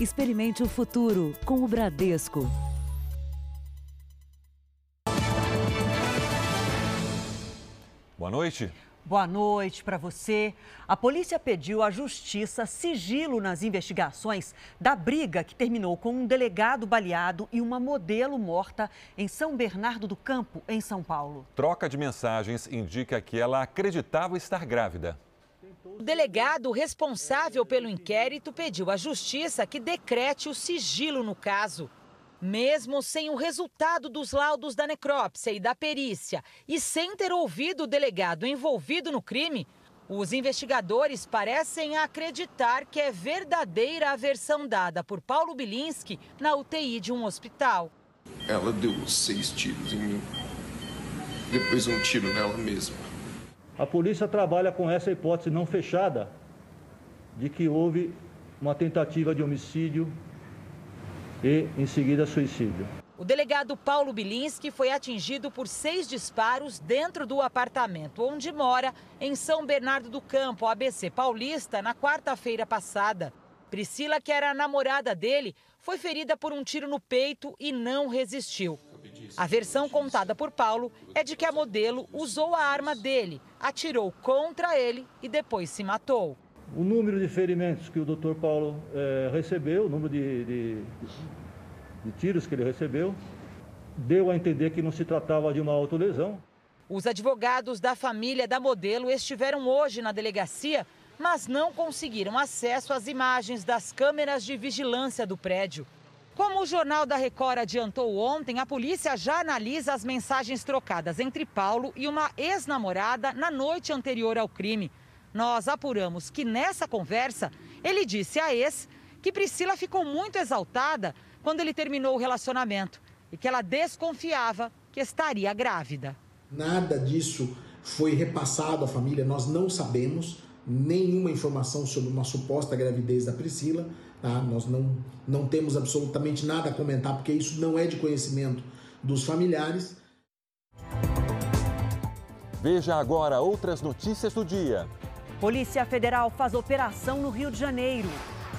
Experimente o futuro com o Bradesco. Boa noite. Boa noite para você. A polícia pediu à justiça sigilo nas investigações da briga que terminou com um delegado baleado e uma modelo morta em São Bernardo do Campo, em São Paulo. Troca de mensagens indica que ela acreditava estar grávida. O delegado responsável pelo inquérito pediu à justiça que decrete o sigilo no caso. Mesmo sem o resultado dos laudos da necrópsia e da perícia e sem ter ouvido o delegado envolvido no crime, os investigadores parecem acreditar que é verdadeira a versão dada por Paulo Bilinski na UTI de um hospital. Ela deu seis tiros em mim, depois um tiro nela mesma. A polícia trabalha com essa hipótese não fechada de que houve uma tentativa de homicídio e, em seguida, suicídio. O delegado Paulo Bilinski foi atingido por seis disparos dentro do apartamento onde mora, em São Bernardo do Campo, ABC Paulista, na quarta-feira passada. Priscila, que era a namorada dele, foi ferida por um tiro no peito e não resistiu. A versão contada por Paulo é de que a modelo usou a arma dele, atirou contra ele e depois se matou. O número de ferimentos que o doutor Paulo eh, recebeu, o número de, de, de tiros que ele recebeu, deu a entender que não se tratava de uma autolesão. Os advogados da família da modelo estiveram hoje na delegacia, mas não conseguiram acesso às imagens das câmeras de vigilância do prédio. Como o Jornal da Record adiantou ontem, a polícia já analisa as mensagens trocadas entre Paulo e uma ex-namorada na noite anterior ao crime. Nós apuramos que nessa conversa ele disse à ex que Priscila ficou muito exaltada quando ele terminou o relacionamento e que ela desconfiava que estaria grávida. Nada disso foi repassado à família, nós não sabemos nenhuma informação sobre uma suposta gravidez da Priscila. Tá? Nós não, não temos absolutamente nada a comentar, porque isso não é de conhecimento dos familiares. Veja agora outras notícias do dia. Polícia Federal faz operação no Rio de Janeiro.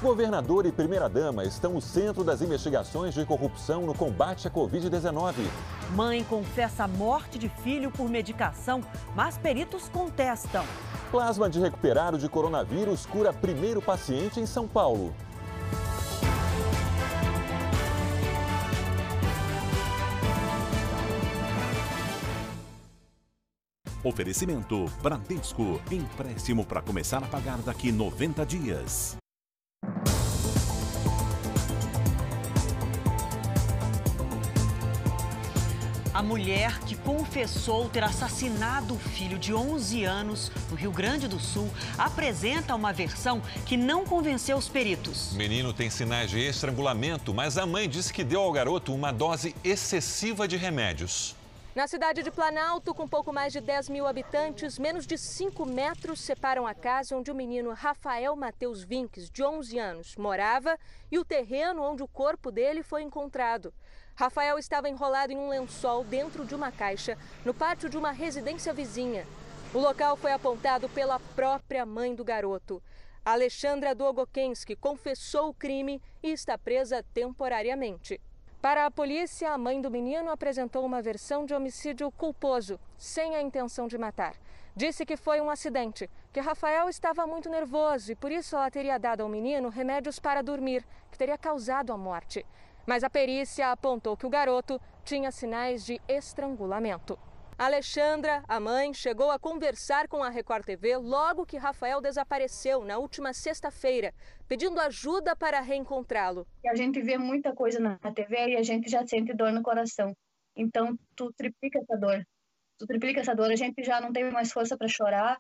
Governador e primeira-dama estão no centro das investigações de corrupção no combate à Covid-19. Mãe confessa a morte de filho por medicação, mas peritos contestam. Plasma de recuperado de coronavírus cura primeiro paciente em São Paulo. Oferecimento Bradesco. Empréstimo para começar a pagar daqui 90 dias. A mulher que confessou ter assassinado o filho de 11 anos no Rio Grande do Sul apresenta uma versão que não convenceu os peritos. O menino tem sinais de estrangulamento, mas a mãe disse que deu ao garoto uma dose excessiva de remédios. Na cidade de Planalto, com pouco mais de 10 mil habitantes, menos de 5 metros separam a casa onde o menino Rafael Mateus Vinques, de 11 anos, morava e o terreno onde o corpo dele foi encontrado. Rafael estava enrolado em um lençol dentro de uma caixa no pátio de uma residência vizinha. O local foi apontado pela própria mãe do garoto. Alexandra Dogokensky confessou o crime e está presa temporariamente. Para a polícia, a mãe do menino apresentou uma versão de homicídio culposo, sem a intenção de matar. Disse que foi um acidente, que Rafael estava muito nervoso e por isso ela teria dado ao menino remédios para dormir, que teria causado a morte. Mas a perícia apontou que o garoto tinha sinais de estrangulamento. Alexandra, a mãe, chegou a conversar com a Record TV logo que Rafael desapareceu na última sexta-feira, pedindo ajuda para reencontrá-lo. A gente vê muita coisa na TV e a gente já sente dor no coração. Então, tu triplica essa dor. Tu triplica essa dor, a gente já não tem mais força para chorar.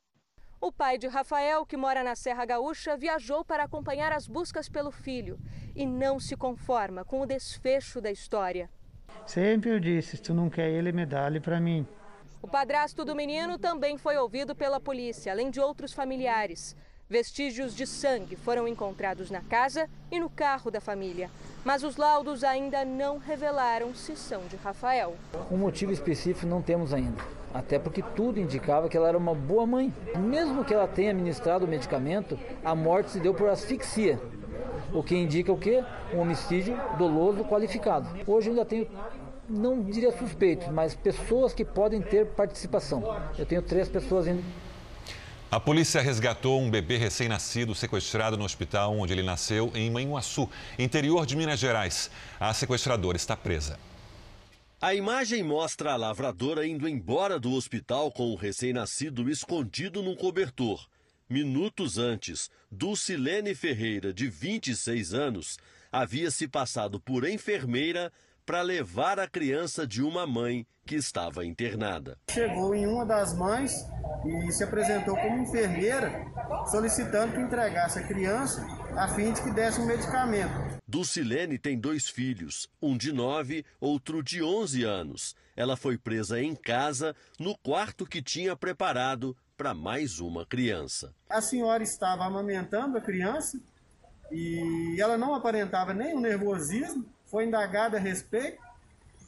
O pai de Rafael, que mora na Serra Gaúcha, viajou para acompanhar as buscas pelo filho e não se conforma com o desfecho da história. Sempre eu disse, se tu não quer ele, me dá ele para mim. O padrasto do menino também foi ouvido pela polícia, além de outros familiares. Vestígios de sangue foram encontrados na casa e no carro da família, mas os laudos ainda não revelaram se são de Rafael. Um motivo específico não temos ainda, até porque tudo indicava que ela era uma boa mãe. Mesmo que ela tenha administrado o medicamento, a morte se deu por asfixia. o que indica o quê? Um homicídio doloso qualificado. Hoje ainda tenho não diria suspeitos, mas pessoas que podem ter participação. Eu tenho três pessoas ainda. A polícia resgatou um bebê recém-nascido sequestrado no hospital onde ele nasceu, em Manhuaçu, interior de Minas Gerais. A sequestradora está presa. A imagem mostra a lavradora indo embora do hospital com o recém-nascido escondido num cobertor. Minutos antes, Dulcilene Ferreira, de 26 anos, havia se passado por enfermeira para levar a criança de uma mãe que estava internada. Chegou em uma das mães e se apresentou como enfermeira, solicitando que entregasse a criança a fim de que desse um medicamento. Dulcilene tem dois filhos, um de 9, outro de 11 anos. Ela foi presa em casa, no quarto que tinha preparado para mais uma criança. A senhora estava amamentando a criança e ela não aparentava nenhum nervosismo foi indagada a respeito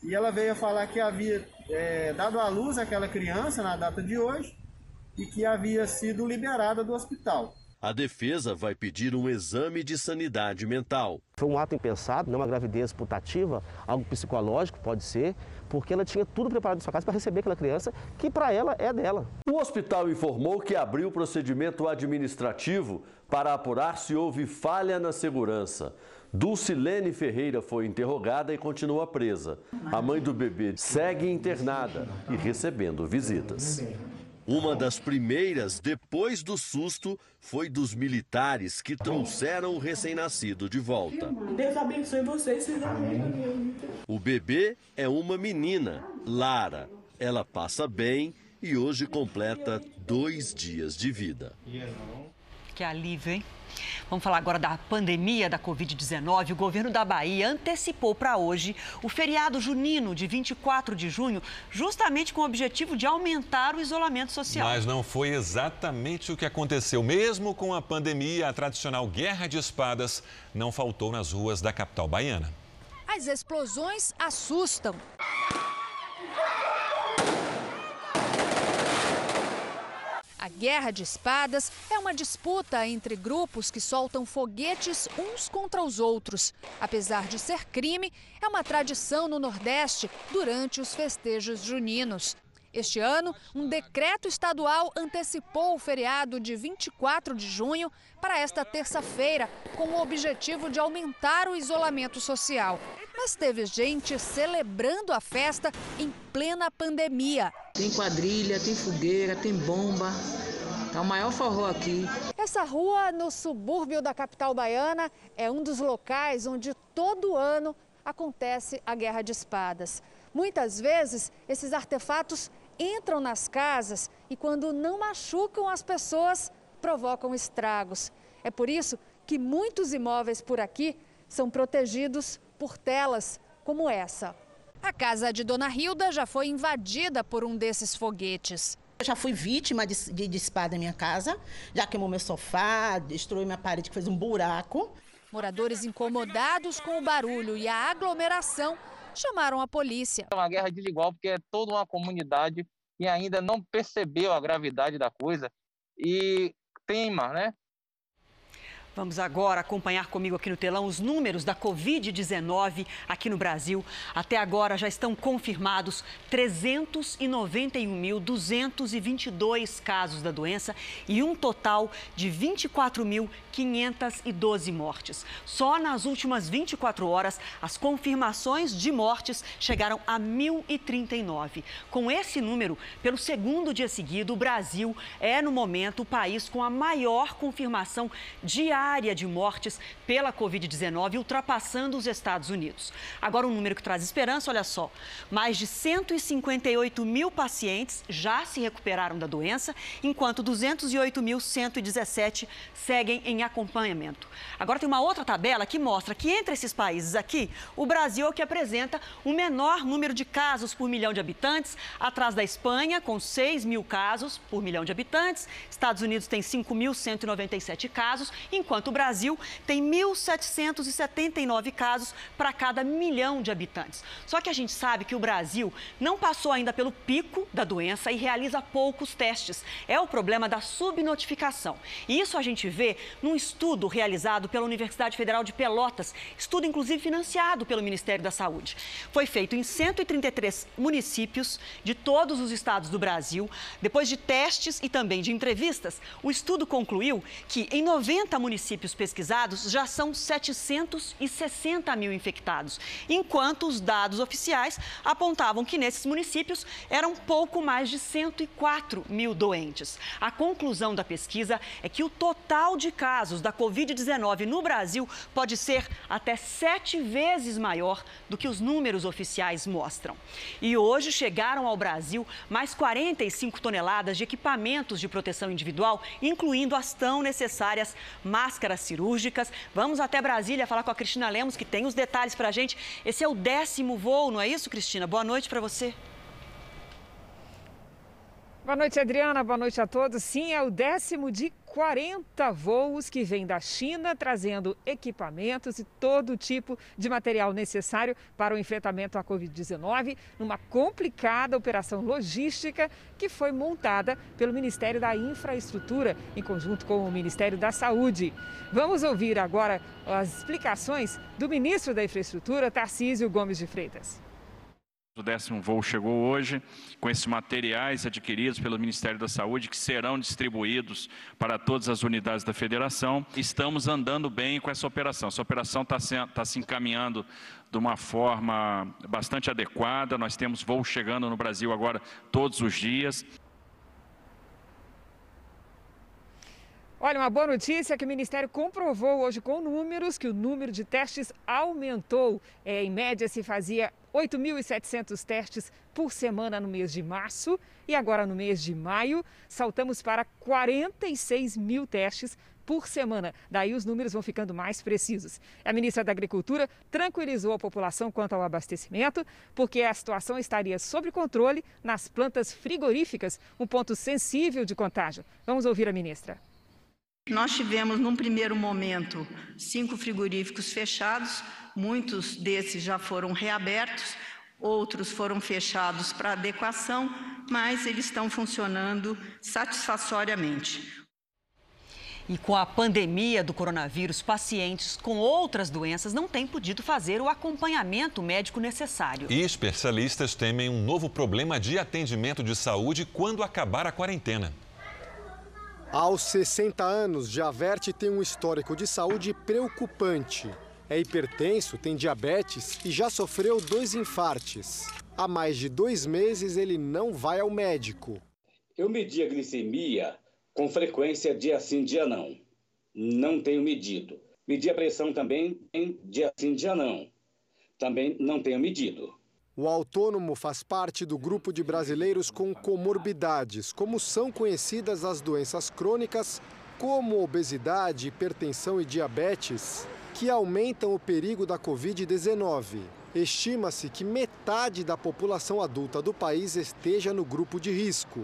e ela veio falar que havia é, dado à luz aquela criança na data de hoje e que havia sido liberada do hospital. A defesa vai pedir um exame de sanidade mental. Foi um ato impensado, não uma gravidez putativa, algo psicológico pode ser, porque ela tinha tudo preparado em sua casa para receber aquela criança, que para ela é dela. O hospital informou que abriu procedimento administrativo para apurar se houve falha na segurança. Dulcilene Ferreira foi interrogada e continua presa. A mãe do bebê segue internada e recebendo visitas. Uma das primeiras, depois do susto, foi dos militares que trouxeram o recém-nascido de volta. Deus abençoe vocês. O bebê é uma menina, Lara. Ela passa bem e hoje completa dois dias de vida. Que alívio, hein? Vamos falar agora da pandemia da Covid-19. O governo da Bahia antecipou para hoje o feriado junino de 24 de junho, justamente com o objetivo de aumentar o isolamento social. Mas não foi exatamente o que aconteceu. Mesmo com a pandemia, a tradicional guerra de espadas não faltou nas ruas da capital baiana. As explosões assustam. A guerra de espadas é uma disputa entre grupos que soltam foguetes uns contra os outros. Apesar de ser crime, é uma tradição no Nordeste durante os festejos juninos. Este ano, um decreto estadual antecipou o feriado de 24 de junho para esta terça-feira, com o objetivo de aumentar o isolamento social. Mas teve gente celebrando a festa em plena pandemia. Tem quadrilha, tem fogueira, tem bomba. É o maior forró aqui. Essa rua no subúrbio da capital baiana é um dos locais onde todo ano acontece a guerra de espadas. Muitas vezes, esses artefatos entram nas casas e, quando não machucam as pessoas, provocam estragos. É por isso que muitos imóveis por aqui são protegidos por telas como essa. A casa de Dona Hilda já foi invadida por um desses foguetes. Eu já fui vítima de, de, de espada em minha casa, já queimou meu sofá, destruiu minha parede, que fez um buraco. Moradores incomodados com o barulho e a aglomeração chamaram a polícia. É uma guerra desigual porque é toda uma comunidade que ainda não percebeu a gravidade da coisa e teima, né? Vamos agora acompanhar comigo aqui no telão os números da Covid-19 aqui no Brasil. Até agora já estão confirmados 391.222 casos da doença e um total de 24.512 mortes. Só nas últimas 24 horas, as confirmações de mortes chegaram a 1.039. Com esse número, pelo segundo dia seguido, o Brasil é, no momento, o país com a maior confirmação diária diária de mortes pela Covid-19, ultrapassando os Estados Unidos. Agora, um número que traz esperança, olha só: mais de 158 mil pacientes já se recuperaram da doença, enquanto 208.117 seguem em acompanhamento. Agora, tem uma outra tabela que mostra que entre esses países aqui, o Brasil é o que apresenta o menor número de casos por milhão de habitantes, atrás da Espanha, com 6 mil casos por milhão de habitantes. Estados Unidos tem 5.197 casos, enquanto enquanto o Brasil tem 1.779 casos para cada milhão de habitantes. Só que a gente sabe que o Brasil não passou ainda pelo pico da doença e realiza poucos testes. É o problema da subnotificação. E isso a gente vê num estudo realizado pela Universidade Federal de Pelotas, estudo inclusive financiado pelo Ministério da Saúde. Foi feito em 133 municípios de todos os estados do Brasil. Depois de testes e também de entrevistas, o estudo concluiu que em 90 municípios pesquisados já são 760 mil infectados, enquanto os dados oficiais apontavam que nesses municípios eram pouco mais de 104 mil doentes. A conclusão da pesquisa é que o total de casos da Covid-19 no Brasil pode ser até sete vezes maior do que os números oficiais mostram. E hoje chegaram ao Brasil mais 45 toneladas de equipamentos de proteção individual, incluindo as tão necessárias máscaras cirúrgicas. Vamos até Brasília falar com a Cristina Lemos, que tem os detalhes para a gente. Esse é o décimo voo, não é isso, Cristina? Boa noite para você. Boa noite, Adriana. Boa noite a todos. Sim, é o décimo de 40 voos que vêm da China trazendo equipamentos e todo tipo de material necessário para o enfrentamento à Covid-19, numa complicada operação logística que foi montada pelo Ministério da Infraestrutura, em conjunto com o Ministério da Saúde. Vamos ouvir agora as explicações do ministro da Infraestrutura, Tarcísio Gomes de Freitas. O décimo voo chegou hoje com esses materiais adquiridos pelo Ministério da Saúde que serão distribuídos para todas as unidades da federação. Estamos andando bem com essa operação. Essa operação está se, tá se encaminhando de uma forma bastante adequada. Nós temos voos chegando no Brasil agora todos os dias. Olha, uma boa notícia é que o Ministério comprovou hoje com números que o número de testes aumentou. É, em média, se fazia 8.700 testes por semana no mês de março e agora no mês de maio saltamos para 46 mil testes por semana. Daí os números vão ficando mais precisos. A ministra da Agricultura tranquilizou a população quanto ao abastecimento, porque a situação estaria sob controle nas plantas frigoríficas, um ponto sensível de contágio. Vamos ouvir a ministra. Nós tivemos, num primeiro momento, cinco frigoríficos fechados, muitos desses já foram reabertos, outros foram fechados para adequação, mas eles estão funcionando satisfatoriamente. E com a pandemia do coronavírus, pacientes com outras doenças não têm podido fazer o acompanhamento médico necessário. E especialistas temem um novo problema de atendimento de saúde quando acabar a quarentena. Aos 60 anos, Javerte tem um histórico de saúde preocupante. É hipertenso, tem diabetes e já sofreu dois infartes. Há mais de dois meses ele não vai ao médico. Eu medi a glicemia com frequência dia sim, dia não. Não tenho medido. Medi a pressão também dia sim, dia não. Também não tenho medido. O autônomo faz parte do grupo de brasileiros com comorbidades, como são conhecidas as doenças crônicas, como obesidade, hipertensão e diabetes, que aumentam o perigo da Covid-19. Estima-se que metade da população adulta do país esteja no grupo de risco.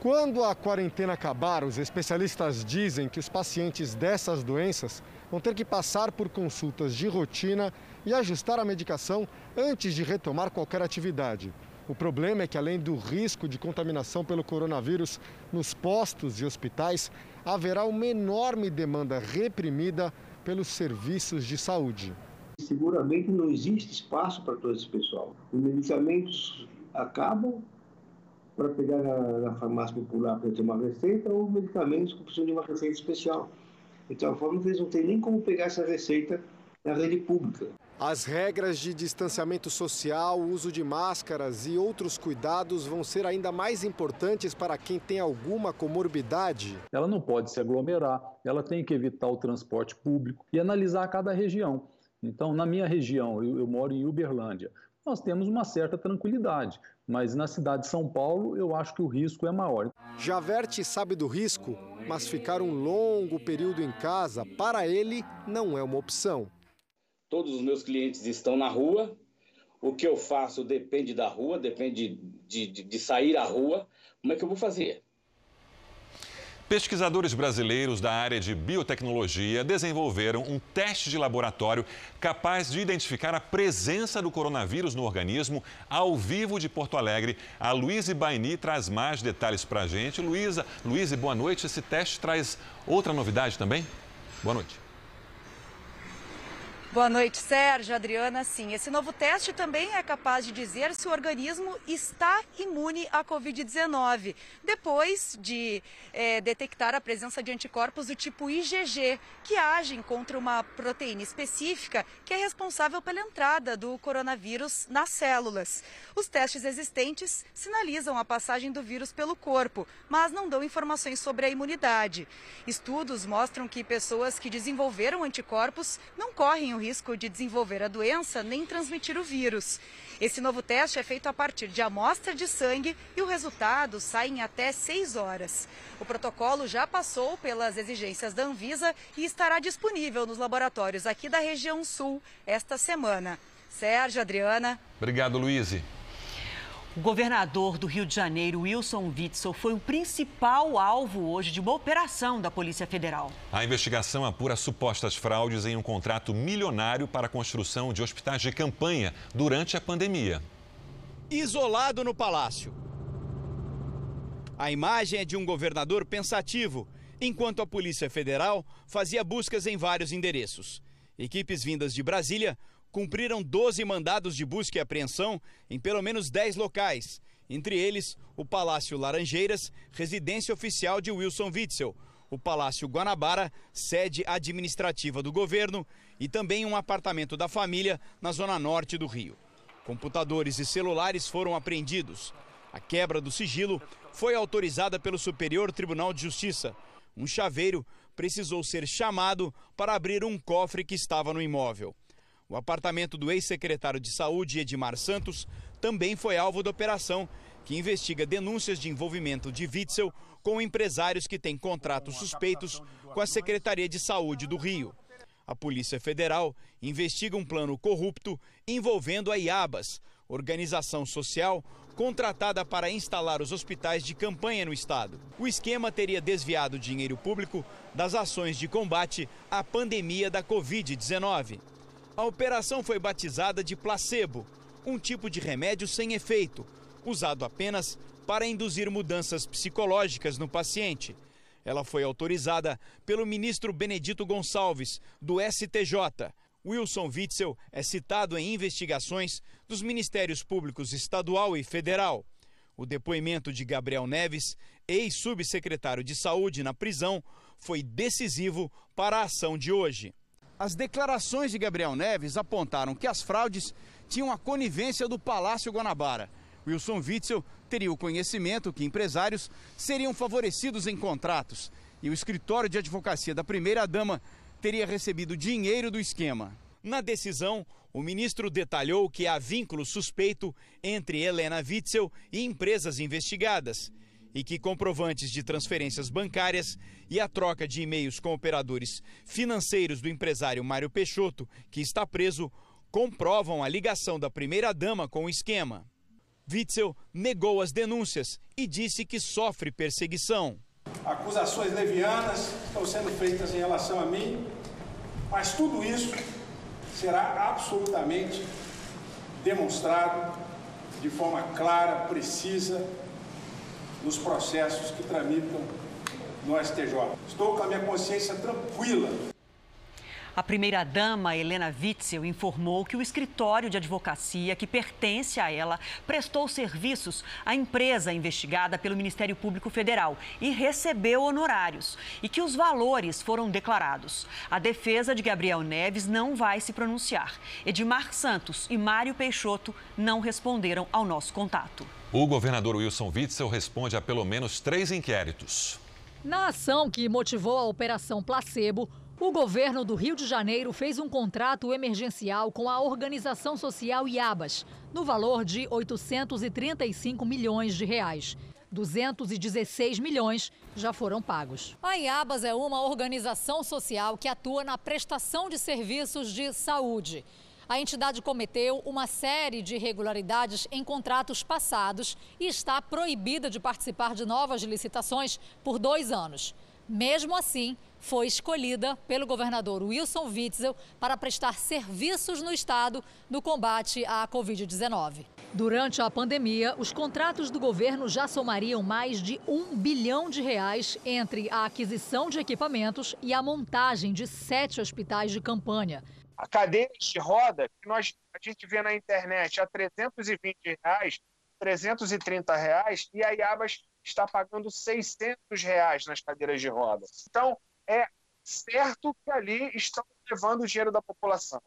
Quando a quarentena acabar, os especialistas dizem que os pacientes dessas doenças vão ter que passar por consultas de rotina e ajustar a medicação antes de retomar qualquer atividade. O problema é que, além do risco de contaminação pelo coronavírus nos postos e hospitais, haverá uma enorme demanda reprimida pelos serviços de saúde. Seguramente não existe espaço para todo esse pessoal. Os medicamentos acabam para pegar na, na farmácia popular para ter uma receita ou medicamentos que precisam de uma receita especial. Então, a forma que eles não têm nem como pegar essa receita na rede pública. As regras de distanciamento social, uso de máscaras e outros cuidados vão ser ainda mais importantes para quem tem alguma comorbidade. Ela não pode se aglomerar, ela tem que evitar o transporte público e analisar cada região. Então, na minha região, eu, eu moro em Uberlândia, nós temos uma certa tranquilidade, mas na cidade de São Paulo eu acho que o risco é maior. Javerte sabe do risco, mas ficar um longo período em casa, para ele, não é uma opção todos os meus clientes estão na rua. O que eu faço depende da rua, depende de, de, de sair à rua. Como é que eu vou fazer? Pesquisadores brasileiros da área de biotecnologia desenvolveram um teste de laboratório capaz de identificar a presença do coronavírus no organismo ao vivo de Porto Alegre. A Luísa Baini traz mais detalhes para a gente. Luísa, Luísa, boa noite. Esse teste traz outra novidade também? Boa noite. Boa noite, Sérgio, Adriana. Sim, esse novo teste também é capaz de dizer se o organismo está imune à Covid-19, depois de é, detectar a presença de anticorpos do tipo IgG, que agem contra uma proteína específica que é responsável pela entrada do coronavírus nas células. Os testes existentes sinalizam a passagem do vírus pelo corpo, mas não dão informações sobre a imunidade. Estudos mostram que pessoas que desenvolveram anticorpos não correm o risco de desenvolver a doença nem transmitir o vírus. Esse novo teste é feito a partir de amostra de sangue e o resultado sai em até seis horas. O protocolo já passou pelas exigências da Anvisa e estará disponível nos laboratórios aqui da região sul esta semana. Sérgio, Adriana. Obrigado, Luiz. O governador do Rio de Janeiro, Wilson Witzel, foi o principal alvo hoje de uma operação da Polícia Federal. A investigação apura supostas fraudes em um contrato milionário para a construção de hospitais de campanha durante a pandemia. Isolado no palácio. A imagem é de um governador pensativo, enquanto a Polícia Federal fazia buscas em vários endereços. Equipes vindas de Brasília cumpriram 12 mandados de busca e apreensão em pelo menos 10 locais, entre eles o Palácio Laranjeiras, residência oficial de Wilson Witzel, o Palácio Guanabara, sede administrativa do governo, e também um apartamento da família na zona norte do Rio. Computadores e celulares foram apreendidos. A quebra do sigilo foi autorizada pelo Superior Tribunal de Justiça. Um chaveiro precisou ser chamado para abrir um cofre que estava no imóvel. O apartamento do ex-secretário de Saúde, Edmar Santos, também foi alvo da operação, que investiga denúncias de envolvimento de Witzel com empresários que têm contratos suspeitos com a Secretaria de Saúde do Rio. A Polícia Federal investiga um plano corrupto envolvendo a IABAS, organização social contratada para instalar os hospitais de campanha no estado. O esquema teria desviado dinheiro público das ações de combate à pandemia da Covid-19. A operação foi batizada de placebo, um tipo de remédio sem efeito, usado apenas para induzir mudanças psicológicas no paciente. Ela foi autorizada pelo ministro Benedito Gonçalves, do STJ. Wilson Witzel é citado em investigações dos Ministérios Públicos Estadual e Federal. O depoimento de Gabriel Neves, ex-subsecretário de Saúde na prisão, foi decisivo para a ação de hoje. As declarações de Gabriel Neves apontaram que as fraudes tinham a conivência do Palácio Guanabara. Wilson Witzel teria o conhecimento que empresários seriam favorecidos em contratos e o escritório de advocacia da primeira-dama teria recebido dinheiro do esquema. Na decisão, o ministro detalhou que há vínculo suspeito entre Helena Witzel e empresas investigadas e que comprovantes de transferências bancárias e a troca de e-mails com operadores financeiros do empresário Mário Peixoto, que está preso, comprovam a ligação da primeira-dama com o esquema. Witzel negou as denúncias e disse que sofre perseguição. Acusações levianas estão sendo feitas em relação a mim, mas tudo isso será absolutamente demonstrado de forma clara, precisa nos processos que tramitam no STJ. Estou com a minha consciência tranquila. A primeira-dama, Helena Witzel, informou que o escritório de advocacia que pertence a ela prestou serviços à empresa investigada pelo Ministério Público Federal e recebeu honorários e que os valores foram declarados. A defesa de Gabriel Neves não vai se pronunciar. Edmar Santos e Mário Peixoto não responderam ao nosso contato. O governador Wilson Witzel responde a pelo menos três inquéritos. Na ação que motivou a Operação Placebo, o governo do Rio de Janeiro fez um contrato emergencial com a organização social IABAS, no valor de 835 milhões de reais. 216 milhões já foram pagos. A IABAS é uma organização social que atua na prestação de serviços de saúde. A entidade cometeu uma série de irregularidades em contratos passados e está proibida de participar de novas licitações por dois anos. Mesmo assim, foi escolhida pelo governador Wilson Witzel para prestar serviços no estado no combate à Covid-19. Durante a pandemia, os contratos do governo já somariam mais de um bilhão de reais entre a aquisição de equipamentos e a montagem de sete hospitais de campanha. A cadeira de roda, que nós, a gente vê na internet a 320 reais, 330 reais, e a Iabas está pagando 600 reais nas cadeiras de roda. Então, é certo que ali estão levando o dinheiro da população.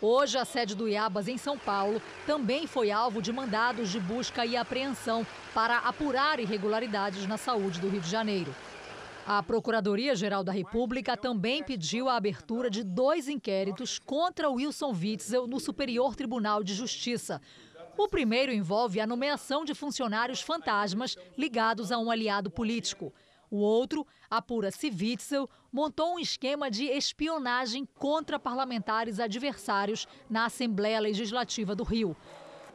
Hoje, a sede do Iabas, em São Paulo, também foi alvo de mandados de busca e apreensão para apurar irregularidades na saúde do Rio de Janeiro. A Procuradoria-Geral da República também pediu a abertura de dois inquéritos contra Wilson Witzel no Superior Tribunal de Justiça. O primeiro envolve a nomeação de funcionários fantasmas ligados a um aliado político. O outro apura se Witzel montou um esquema de espionagem contra parlamentares adversários na Assembleia Legislativa do Rio.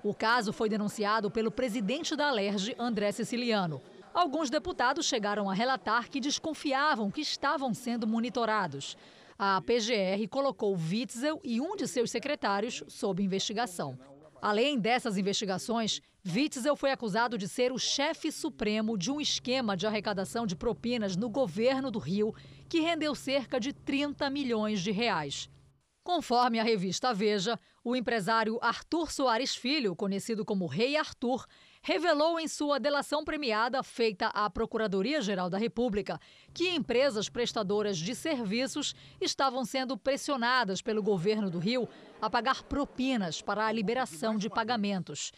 O caso foi denunciado pelo presidente da Alerj, André Siciliano. Alguns deputados chegaram a relatar que desconfiavam que estavam sendo monitorados. A PGR colocou Witzel e um de seus secretários sob investigação. Além dessas investigações, Witzel foi acusado de ser o chefe supremo de um esquema de arrecadação de propinas no governo do Rio, que rendeu cerca de 30 milhões de reais. Conforme a revista Veja, o empresário Arthur Soares Filho, conhecido como Rei Arthur, revelou em sua delação premiada feita à Procuradoria-Geral da República que empresas prestadoras de serviços estavam sendo pressionadas pelo governo do Rio a pagar propinas para a liberação de pagamentos.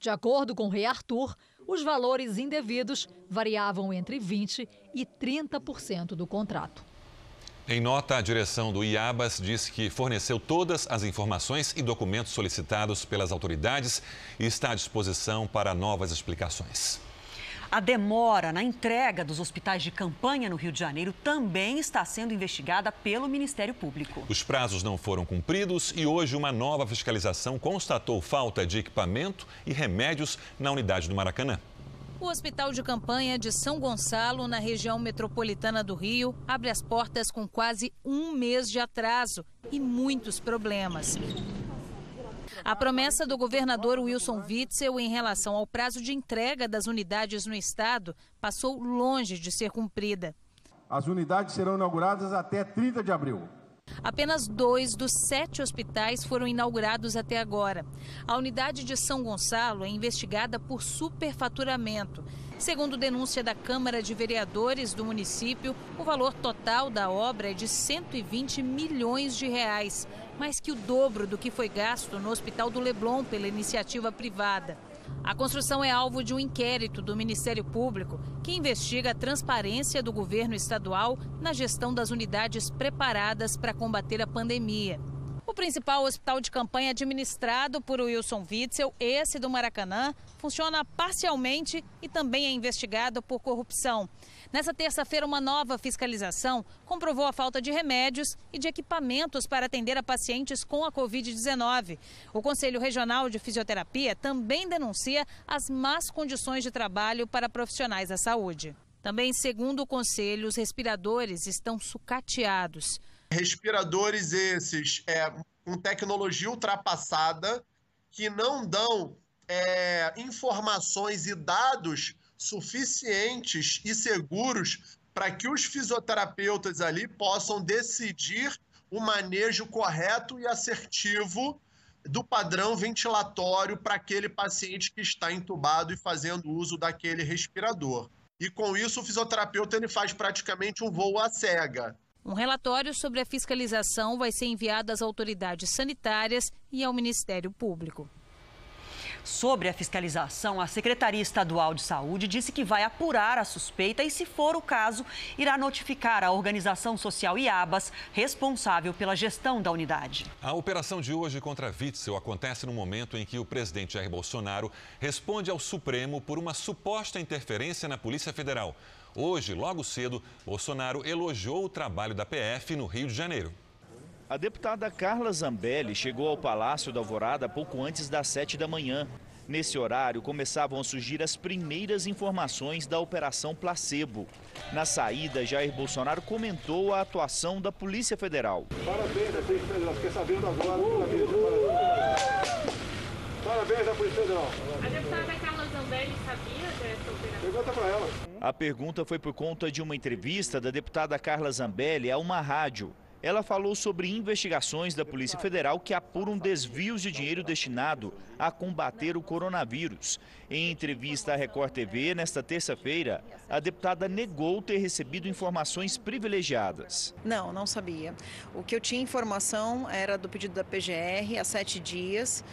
De acordo com Rei Arthur, os valores indevidos variavam entre 20% e 30% do contrato. Em nota, a direção do IABAS disse que forneceu todas as informações e documentos solicitados pelas autoridades e está à disposição para novas explicações. A demora na entrega dos hospitais de campanha no Rio de Janeiro também está sendo investigada pelo Ministério Público. Os prazos não foram cumpridos e hoje uma nova fiscalização constatou falta de equipamento e remédios na unidade do Maracanã. O Hospital de Campanha de São Gonçalo, na região metropolitana do Rio, abre as portas com quase um mês de atraso e muitos problemas. A promessa do governador Wilson Witzel em relação ao prazo de entrega das unidades no estado passou longe de ser cumprida. As unidades serão inauguradas até 30 de abril. Apenas dois dos sete hospitais foram inaugurados até agora. A unidade de São Gonçalo é investigada por superfaturamento. Segundo denúncia da Câmara de Vereadores do município, o valor total da obra é de 120 milhões de reais, mais que o dobro do que foi gasto no Hospital do Leblon pela iniciativa privada. A construção é alvo de um inquérito do Ministério Público que investiga a transparência do governo estadual na gestão das unidades preparadas para combater a pandemia. O principal hospital de campanha administrado por Wilson Witzel, esse do Maracanã, funciona parcialmente e também é investigado por corrupção. Nessa terça-feira, uma nova fiscalização comprovou a falta de remédios e de equipamentos para atender a pacientes com a Covid-19. O Conselho Regional de Fisioterapia também denuncia as más condições de trabalho para profissionais da saúde. Também, segundo o Conselho, os respiradores estão sucateados. Respiradores esses é, com tecnologia ultrapassada que não dão é, informações e dados suficientes e seguros para que os fisioterapeutas ali possam decidir o manejo correto e assertivo do padrão ventilatório para aquele paciente que está entubado e fazendo uso daquele respirador. E com isso o fisioterapeuta ele faz praticamente um voo à cega. Um relatório sobre a fiscalização vai ser enviado às autoridades sanitárias e ao Ministério Público. Sobre a fiscalização, a Secretaria Estadual de Saúde disse que vai apurar a suspeita e, se for o caso, irá notificar a organização social IABAS, responsável pela gestão da unidade. A operação de hoje contra Witzel acontece no momento em que o presidente Jair Bolsonaro responde ao Supremo por uma suposta interferência na Polícia Federal. Hoje, logo cedo, Bolsonaro elogiou o trabalho da PF no Rio de Janeiro. A deputada Carla Zambelli chegou ao Palácio da Alvorada pouco antes das sete da manhã. Nesse horário, começavam a surgir as primeiras informações da Operação Placebo. Na saída, Jair Bolsonaro comentou a atuação da Polícia Federal. Parabéns à Polícia Federal, fiquei sabendo agora. Parabéns. Parabéns à Polícia Federal. A deputada Carla Zambelli sabia dessa operação? Pergunta para ela. A pergunta foi por conta de uma entrevista da deputada Carla Zambelli a uma rádio. Ela falou sobre investigações da Polícia Federal que apuram desvios de dinheiro destinado a combater o coronavírus. Em entrevista à Record TV, nesta terça-feira, a deputada negou ter recebido informações privilegiadas. Não, não sabia. O que eu tinha informação era do pedido da PGR há sete dias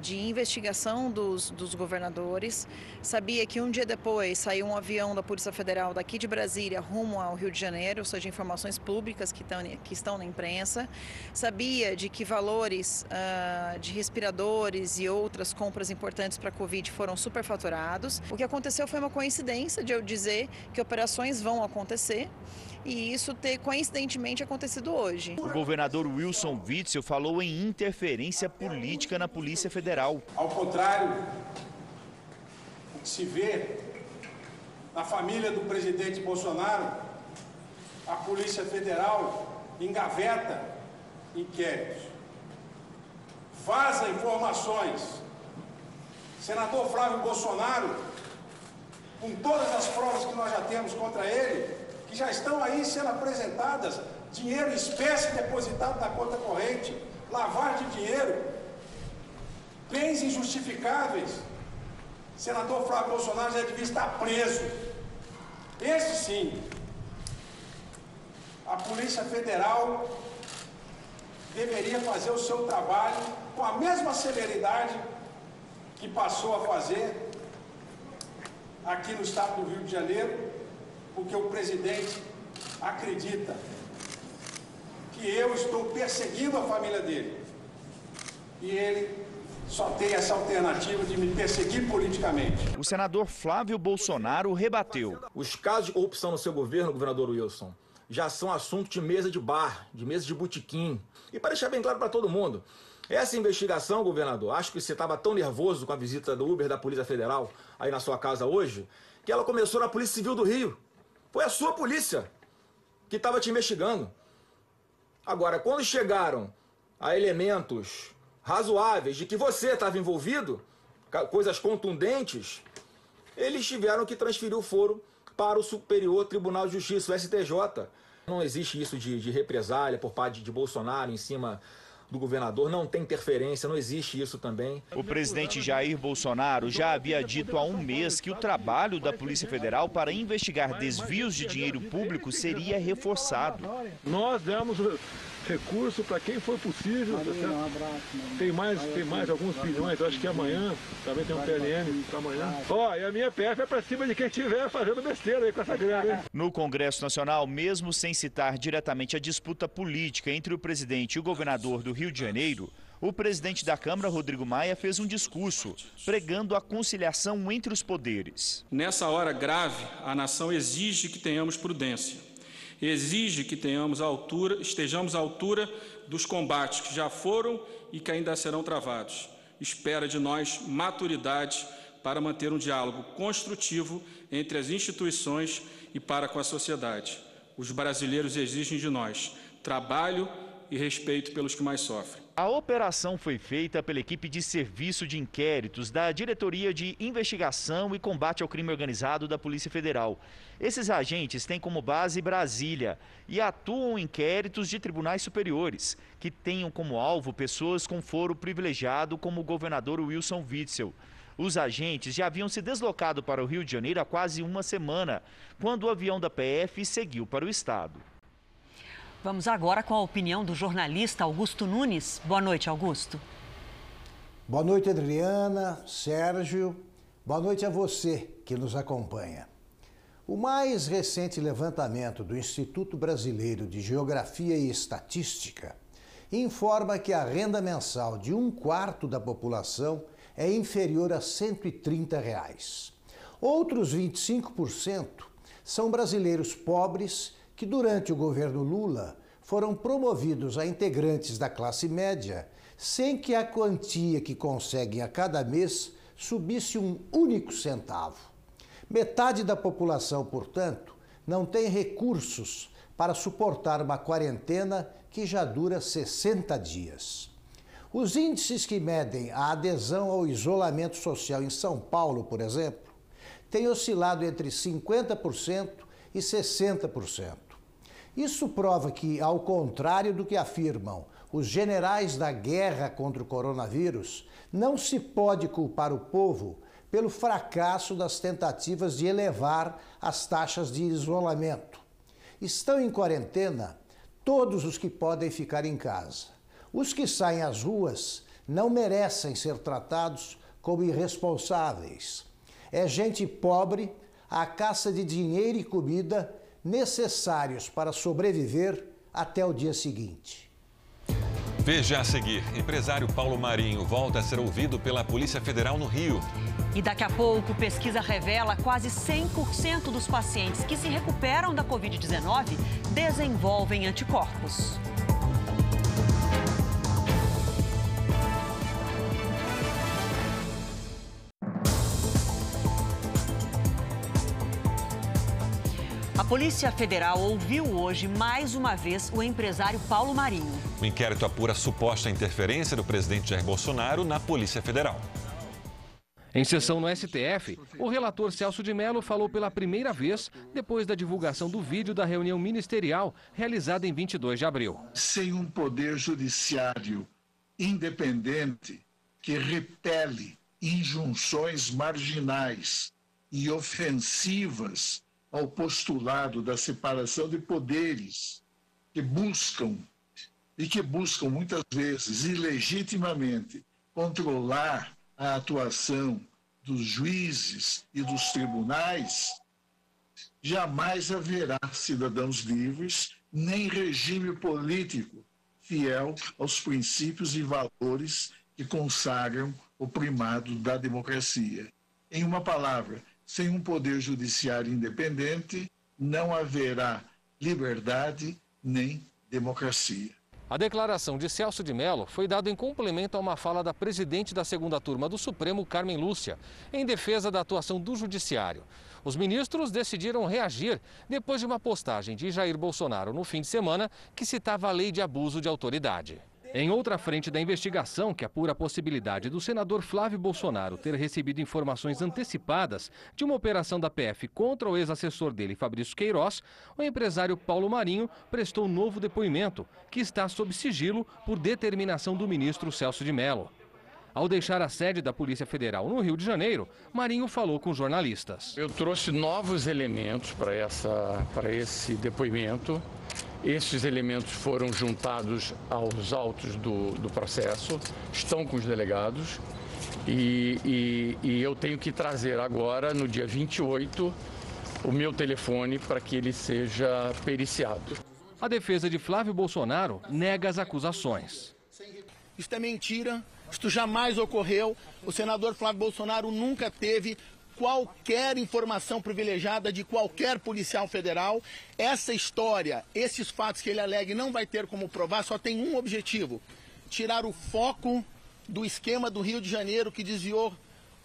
de investigação dos, dos, governadores. Sabia que um dia depois saiu um avião da Polícia Federal daqui de Brasília rumo ao Rio de Janeiro, ou seja, informações públicas que estão, que estão na imprensa. Sabia de que valores uh, de respiradores e outras compras importantes para a Covid foram superfaturados. O que aconteceu foi uma coincidência de eu dizer que operações vão acontecer e isso ter coincidentemente acontecido hoje. O governador Wilson Witzel falou em interferência política na Polícia Federal. Ao contrário, o que se vê na família do presidente Bolsonaro, a Polícia Federal engaveta inquéritos, vaza informações. Senador Flávio Bolsonaro, com todas as provas que nós já temos contra ele, que já estão aí sendo apresentadas, dinheiro espécie depositado na conta corrente, lavagem de dinheiro, bens injustificáveis. Senador Flávio Bolsonaro já devia estar preso. Esse sim. A Polícia Federal deveria fazer o seu trabalho com a mesma celeridade que passou a fazer aqui no estado do Rio de Janeiro porque o presidente acredita que eu estou perseguindo a família dele. E ele só tem essa alternativa de me perseguir politicamente. O senador Flávio Bolsonaro rebateu. Os casos de corrupção no seu governo, governador Wilson, já são assunto de mesa de bar, de mesa de botequim. E para deixar bem claro para todo mundo, essa investigação, governador, acho que você estava tão nervoso com a visita do Uber da Polícia Federal aí na sua casa hoje, que ela começou na Polícia Civil do Rio. Foi a sua polícia que estava te investigando. Agora, quando chegaram a elementos razoáveis de que você estava envolvido, coisas contundentes, eles tiveram que transferir o foro para o Superior Tribunal de Justiça, o STJ. Não existe isso de, de represália por parte de Bolsonaro em cima do governador, não tem interferência, não existe isso também. O presidente Jair Bolsonaro já havia dito há um mês que o trabalho da Polícia Federal para investigar desvios de dinheiro público seria reforçado. Nós demos recurso para quem for possível. Abraço, tem mais, tem mais alguns bilhões, acho que amanhã também tem um PLN para amanhã. Ó, oh, e a minha PF é para cima de quem estiver fazendo besteira aí com essa grana. No Congresso Nacional, mesmo sem citar diretamente a disputa política entre o presidente e o governador do Rio de Janeiro, o presidente da Câmara, Rodrigo Maia, fez um discurso pregando a conciliação entre os poderes. Nessa hora grave, a nação exige que tenhamos prudência exige que tenhamos altura, estejamos à altura dos combates que já foram e que ainda serão travados. Espera de nós maturidade para manter um diálogo construtivo entre as instituições e para com a sociedade. Os brasileiros exigem de nós trabalho e respeito pelos que mais sofrem. A operação foi feita pela equipe de serviço de inquéritos da Diretoria de Investigação e Combate ao Crime Organizado da Polícia Federal. Esses agentes têm como base Brasília e atuam em inquéritos de tribunais superiores, que tenham como alvo pessoas com foro privilegiado, como o governador Wilson Witzel. Os agentes já haviam se deslocado para o Rio de Janeiro há quase uma semana, quando o avião da PF seguiu para o estado. Vamos agora com a opinião do jornalista Augusto Nunes. Boa noite, Augusto. Boa noite, Adriana, Sérgio. Boa noite a você que nos acompanha. O mais recente levantamento do Instituto Brasileiro de Geografia e Estatística informa que a renda mensal de um quarto da população é inferior a 130 reais. Outros 25% são brasileiros pobres que durante o governo Lula foram promovidos a integrantes da classe média sem que a quantia que conseguem a cada mês subisse um único centavo. Metade da população, portanto, não tem recursos para suportar uma quarentena que já dura 60 dias. Os índices que medem a adesão ao isolamento social em São Paulo, por exemplo, têm oscilado entre 50% e 60%. Isso prova que, ao contrário do que afirmam os generais da guerra contra o coronavírus, não se pode culpar o povo pelo fracasso das tentativas de elevar as taxas de isolamento. Estão em quarentena todos os que podem ficar em casa. Os que saem às ruas não merecem ser tratados como irresponsáveis. É gente pobre à caça de dinheiro e comida necessários para sobreviver até o dia seguinte. Veja a seguir: empresário Paulo Marinho volta a ser ouvido pela Polícia Federal no Rio. E daqui a pouco, pesquisa revela quase 100% dos pacientes que se recuperam da Covid-19 desenvolvem anticorpos. Polícia Federal ouviu hoje mais uma vez o empresário Paulo Marinho. O inquérito apura a suposta interferência do presidente Jair Bolsonaro na Polícia Federal. Em sessão no STF, o relator Celso de Mello falou pela primeira vez depois da divulgação do vídeo da reunião ministerial realizada em 22 de abril. Sem um poder judiciário independente que repele injunções marginais e ofensivas ao postulado da separação de poderes que buscam e que buscam muitas vezes ilegitimamente controlar a atuação dos juízes e dos tribunais, jamais haverá cidadãos livres nem regime político fiel aos princípios e valores que consagram o primado da democracia. Em uma palavra, sem um poder judiciário independente, não haverá liberdade nem democracia. A declaração de Celso de Mello foi dada em complemento a uma fala da presidente da segunda turma do Supremo, Carmen Lúcia, em defesa da atuação do Judiciário. Os ministros decidiram reagir depois de uma postagem de Jair Bolsonaro no fim de semana que citava a lei de abuso de autoridade. Em outra frente da investigação, que apura a possibilidade do senador Flávio Bolsonaro ter recebido informações antecipadas de uma operação da PF contra o ex-assessor dele, Fabrício Queiroz, o empresário Paulo Marinho prestou novo depoimento, que está sob sigilo por determinação do ministro Celso de Mello. Ao deixar a sede da Polícia Federal no Rio de Janeiro, Marinho falou com jornalistas. Eu trouxe novos elementos para esse depoimento esses elementos foram juntados aos autos do, do processo, estão com os delegados e, e, e eu tenho que trazer agora, no dia 28, o meu telefone para que ele seja periciado. A defesa de Flávio Bolsonaro nega as acusações. Isso é mentira, isto jamais ocorreu. O senador Flávio Bolsonaro nunca teve qualquer informação privilegiada de qualquer policial federal. Essa história, esses fatos que ele alega não vai ter como provar, só tem um objetivo: tirar o foco do esquema do Rio de Janeiro que desviou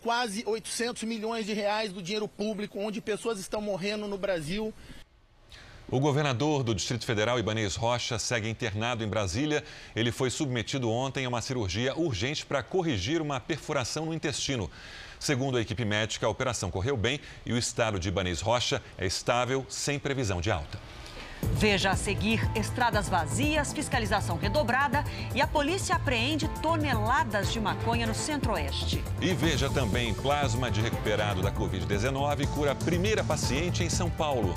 quase 800 milhões de reais do dinheiro público, onde pessoas estão morrendo no Brasil. O governador do Distrito Federal, Ibanez Rocha, segue internado em Brasília. Ele foi submetido ontem a uma cirurgia urgente para corrigir uma perfuração no intestino. Segundo a equipe médica, a operação correu bem e o estado de Ibanez Rocha é estável, sem previsão de alta. Veja a seguir: estradas vazias, fiscalização redobrada e a polícia apreende toneladas de maconha no centro-oeste. E veja também: plasma de recuperado da Covid-19 cura a primeira paciente em São Paulo.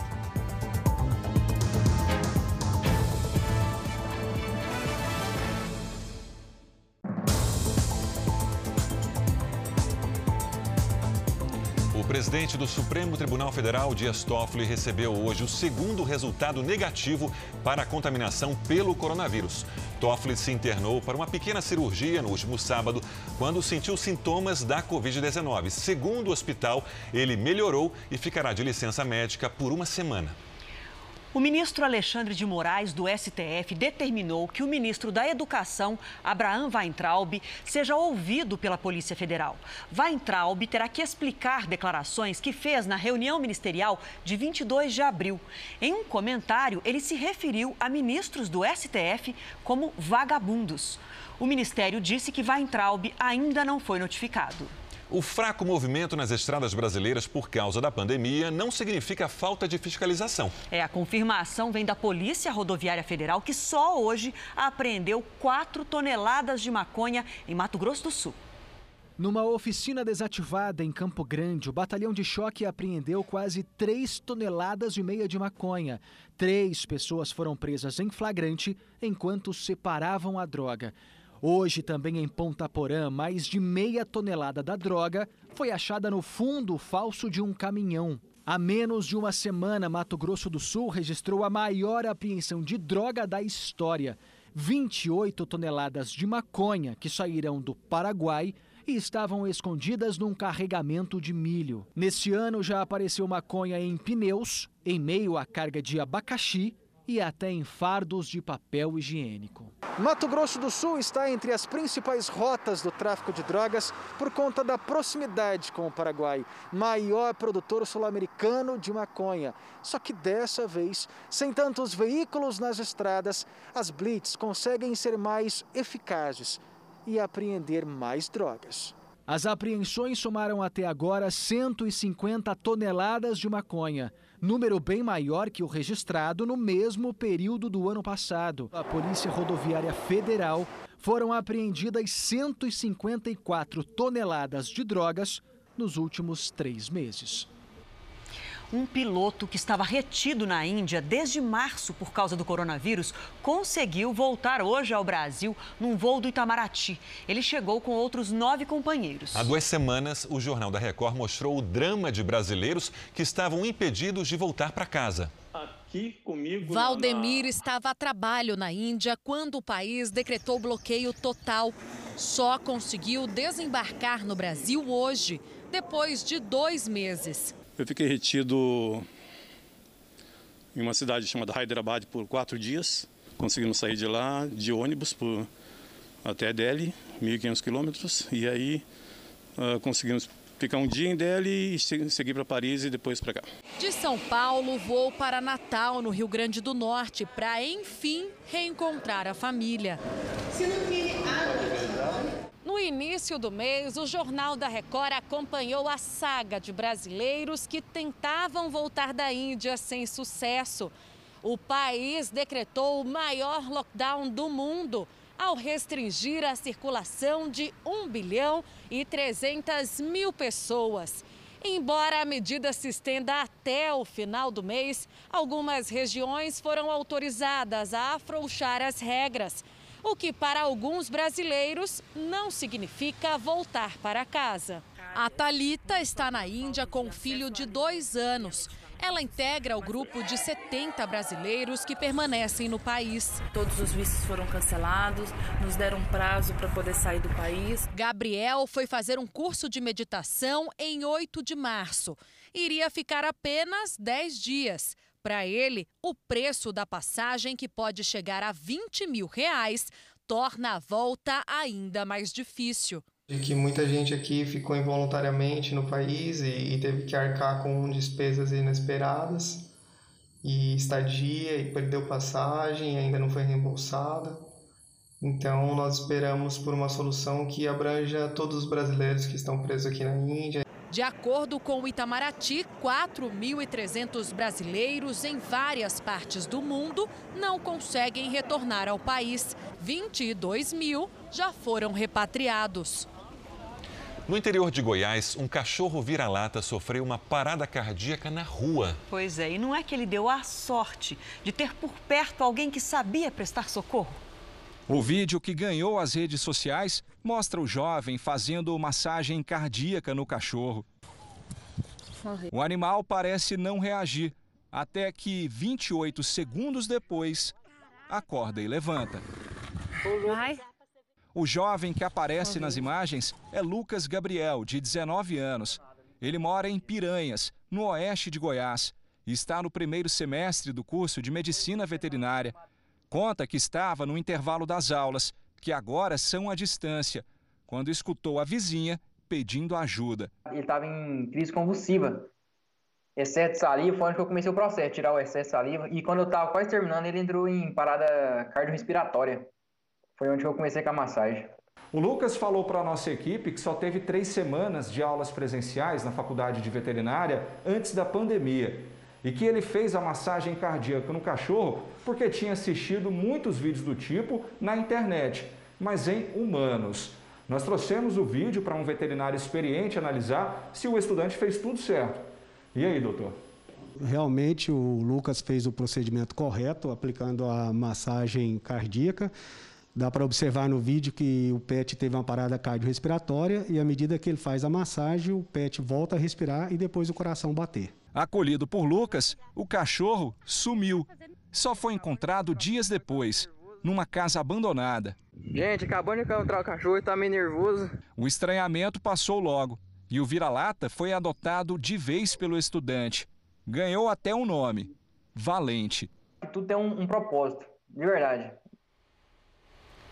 Presidente do Supremo Tribunal Federal, Dias Toffoli, recebeu hoje o segundo resultado negativo para a contaminação pelo coronavírus. Toffoli se internou para uma pequena cirurgia no último sábado, quando sentiu sintomas da Covid-19. Segundo o hospital, ele melhorou e ficará de licença médica por uma semana. O ministro Alexandre de Moraes, do STF, determinou que o ministro da Educação, Abraham Weintraub, seja ouvido pela Polícia Federal. Weintraub terá que explicar declarações que fez na reunião ministerial de 22 de abril. Em um comentário, ele se referiu a ministros do STF como vagabundos. O ministério disse que Weintraub ainda não foi notificado. O fraco movimento nas estradas brasileiras por causa da pandemia não significa falta de fiscalização. É, a confirmação vem da Polícia Rodoviária Federal, que só hoje apreendeu 4 toneladas de maconha em Mato Grosso do Sul. Numa oficina desativada em Campo Grande, o batalhão de choque apreendeu quase 3 toneladas e meia de maconha. Três pessoas foram presas em flagrante enquanto separavam a droga. Hoje, também em Ponta Porã, mais de meia tonelada da droga foi achada no fundo falso de um caminhão. Há menos de uma semana, Mato Grosso do Sul registrou a maior apreensão de droga da história. 28 toneladas de maconha que saíram do Paraguai e estavam escondidas num carregamento de milho. Neste ano já apareceu maconha em pneus, em meio à carga de abacaxi e até em fardos de papel higiênico. Mato Grosso do Sul está entre as principais rotas do tráfico de drogas por conta da proximidade com o Paraguai, maior produtor sul-americano de maconha. Só que dessa vez, sem tantos veículos nas estradas, as blitz conseguem ser mais eficazes e apreender mais drogas. As apreensões somaram até agora 150 toneladas de maconha número bem maior que o registrado no mesmo período do ano passado. A Polícia Rodoviária Federal foram apreendidas 154 toneladas de drogas nos últimos três meses. Um piloto que estava retido na Índia desde março por causa do coronavírus conseguiu voltar hoje ao Brasil num voo do Itamaraty. Ele chegou com outros nove companheiros. Há duas semanas, o Jornal da Record mostrou o drama de brasileiros que estavam impedidos de voltar para casa. Aqui comigo. Valdemir na... estava a trabalho na Índia quando o país decretou bloqueio total. Só conseguiu desembarcar no Brasil hoje, depois de dois meses. Eu fiquei retido em uma cidade chamada Hyderabad por quatro dias. Conseguimos sair de lá de ônibus por, até Delhi, 1.500 quilômetros. E aí uh, conseguimos ficar um dia em Delhi e seguir para Paris e depois para cá. De São Paulo, vou para Natal, no Rio Grande do Norte, para enfim reencontrar a família. Se não tem água, no início do mês, o Jornal da Record acompanhou a saga de brasileiros que tentavam voltar da Índia sem sucesso. O país decretou o maior lockdown do mundo ao restringir a circulação de 1 bilhão e 300 mil pessoas. Embora a medida se estenda até o final do mês, algumas regiões foram autorizadas a afrouxar as regras o que para alguns brasileiros não significa voltar para casa. A Talita está na Índia com um filho de dois anos. Ela integra o grupo de 70 brasileiros que permanecem no país. Todos os vistos foram cancelados, nos deram prazo para poder sair do país. Gabriel foi fazer um curso de meditação em 8 de março. Iria ficar apenas 10 dias. Para ele, o preço da passagem, que pode chegar a 20 mil reais, torna a volta ainda mais difícil. De que muita gente aqui ficou involuntariamente no país e, e teve que arcar com despesas inesperadas e estadia e perdeu passagem e ainda não foi reembolsada. Então, nós esperamos por uma solução que abranja todos os brasileiros que estão presos aqui na Índia. De acordo com o Itamaraty, 4.300 brasileiros em várias partes do mundo não conseguem retornar ao país. 22 mil já foram repatriados. No interior de Goiás, um cachorro vira-lata sofreu uma parada cardíaca na rua. Pois é, e não é que ele deu a sorte de ter por perto alguém que sabia prestar socorro? O vídeo que ganhou as redes sociais mostra o jovem fazendo massagem cardíaca no cachorro. O animal parece não reagir, até que 28 segundos depois, acorda e levanta. O jovem que aparece nas imagens é Lucas Gabriel, de 19 anos. Ele mora em Piranhas, no oeste de Goiás, e está no primeiro semestre do curso de Medicina Veterinária. Conta que estava no intervalo das aulas, que agora são à distância, quando escutou a vizinha pedindo ajuda. Ele estava em crise convulsiva. Excesso de saliva foi onde eu comecei o processo, tirar o excesso de saliva. E quando eu estava quase terminando, ele entrou em parada cardiorrespiratória. Foi onde eu comecei com a massagem. O Lucas falou para a nossa equipe que só teve três semanas de aulas presenciais na faculdade de veterinária antes da pandemia e que ele fez a massagem cardíaca no cachorro porque tinha assistido muitos vídeos do tipo na internet, mas em humanos. Nós trouxemos o vídeo para um veterinário experiente analisar se o estudante fez tudo certo. E aí, doutor? Realmente o Lucas fez o procedimento correto, aplicando a massagem cardíaca. Dá para observar no vídeo que o PET teve uma parada cardiorrespiratória e à medida que ele faz a massagem, o PET volta a respirar e depois o coração bater. Acolhido por Lucas, o cachorro sumiu. Só foi encontrado dias depois, numa casa abandonada. Gente, acabou de encontrar o cachorro e tá meio nervoso. O estranhamento passou logo e o vira-lata foi adotado de vez pelo estudante. Ganhou até um nome: Valente. Tudo tem um, um propósito, de verdade.